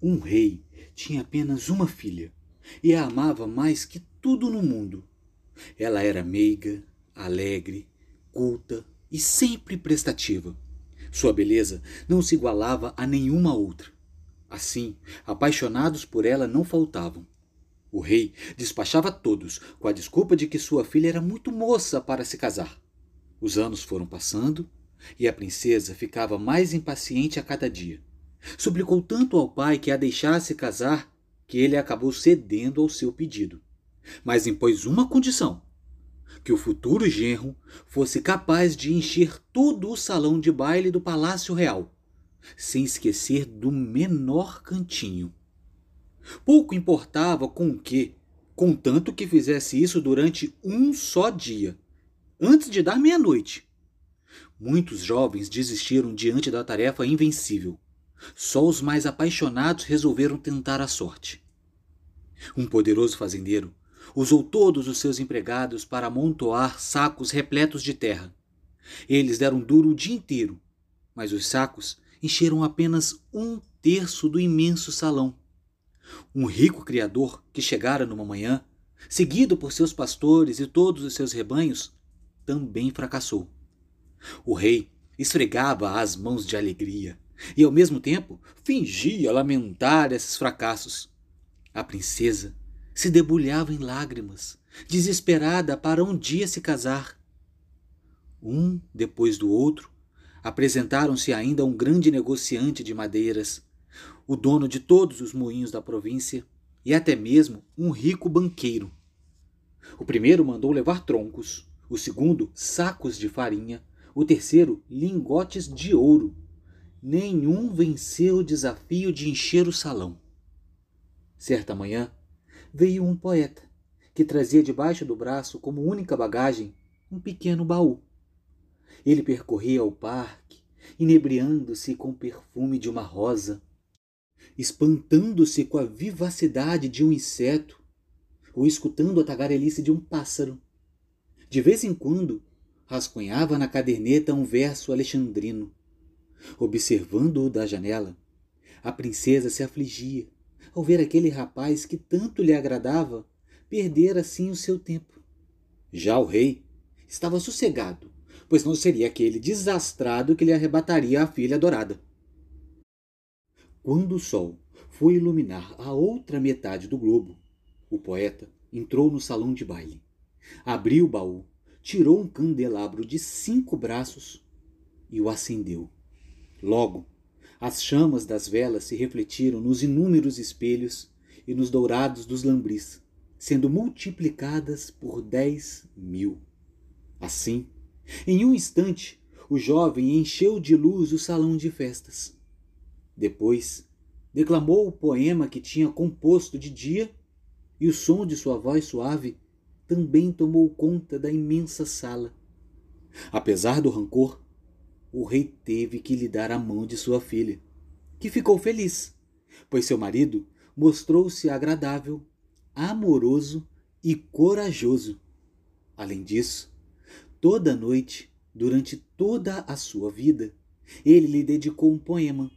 Um rei tinha apenas uma filha e a amava mais que tudo no mundo. Ela era meiga, alegre, culta e sempre prestativa. Sua beleza não se igualava a nenhuma outra. Assim, apaixonados por ela não faltavam. O rei despachava todos com a desculpa de que sua filha era muito moça para se casar. Os anos foram passando e a princesa ficava mais impaciente a cada dia. Suplicou tanto ao pai que a deixasse casar que ele acabou cedendo ao seu pedido. Mas impôs uma condição: que o futuro genro fosse capaz de encher todo o salão de baile do Palácio Real, sem esquecer do menor cantinho. Pouco importava com o que, contanto que fizesse isso durante um só dia, antes de dar meia-noite. Muitos jovens desistiram diante da tarefa invencível. Só os mais apaixonados resolveram tentar a sorte. Um poderoso fazendeiro usou todos os seus empregados para amontoar sacos repletos de terra. Eles deram duro o dia inteiro, mas os sacos encheram apenas um terço do imenso salão. Um rico criador que chegara numa manhã, seguido por seus pastores e todos os seus rebanhos, também fracassou. O rei esfregava as mãos de alegria e, ao mesmo tempo, fingia lamentar esses fracassos. A princesa se debulhava em lágrimas, desesperada para um dia se casar. Um depois do outro, apresentaram-se ainda um grande negociante de madeiras, o dono de todos os moinhos da província e até mesmo um rico banqueiro. O primeiro mandou levar troncos, o segundo sacos de farinha, o terceiro lingotes de ouro. Nenhum venceu o desafio de encher o salão. Certa manhã, veio um poeta, que trazia debaixo do braço, como única bagagem, um pequeno baú. Ele percorria o parque, inebriando-se com o perfume de uma rosa, espantando-se com a vivacidade de um inseto, ou escutando a tagarelice de um pássaro. De vez em quando, rascunhava na caderneta um verso alexandrino. Observando-o da janela, a princesa se afligia ao ver aquele rapaz que tanto lhe agradava perder assim o seu tempo. Já o rei estava sossegado, pois não seria aquele desastrado que lhe arrebataria a filha adorada. Quando o sol foi iluminar a outra metade do globo, o poeta entrou no salão de baile, abriu o baú, tirou um candelabro de cinco braços e o acendeu. Logo, as chamas das velas se refletiram nos inúmeros espelhos e nos dourados dos lambris, sendo multiplicadas por dez mil. Assim, em um instante, o jovem encheu de luz o salão de festas. Depois, declamou o poema que tinha composto de dia, e o som de sua voz suave também tomou conta da imensa sala. Apesar do rancor, o rei teve que lhe dar a mão de sua filha, que ficou feliz, pois seu marido mostrou-se agradável, amoroso e corajoso. Além disso, toda noite, durante toda a sua vida, ele lhe dedicou um poema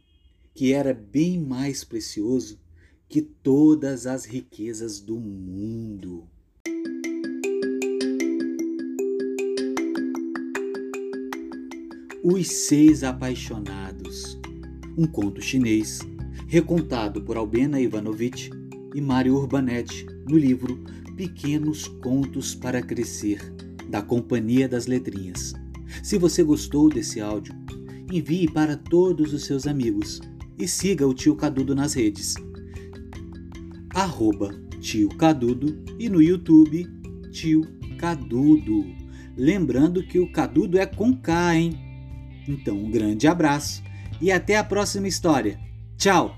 que era bem mais precioso que todas as riquezas do mundo. Os Seis Apaixonados, um conto chinês, recontado por Albena Ivanovich e Mário Urbanetti no livro Pequenos Contos para Crescer, da Companhia das Letrinhas. Se você gostou desse áudio, envie para todos os seus amigos e siga o Tio Cadudo nas redes. Arroba Tio Cadudo e no YouTube Tio Cadudo. Lembrando que o Cadudo é com K, hein? Então, um grande abraço e até a próxima história. Tchau!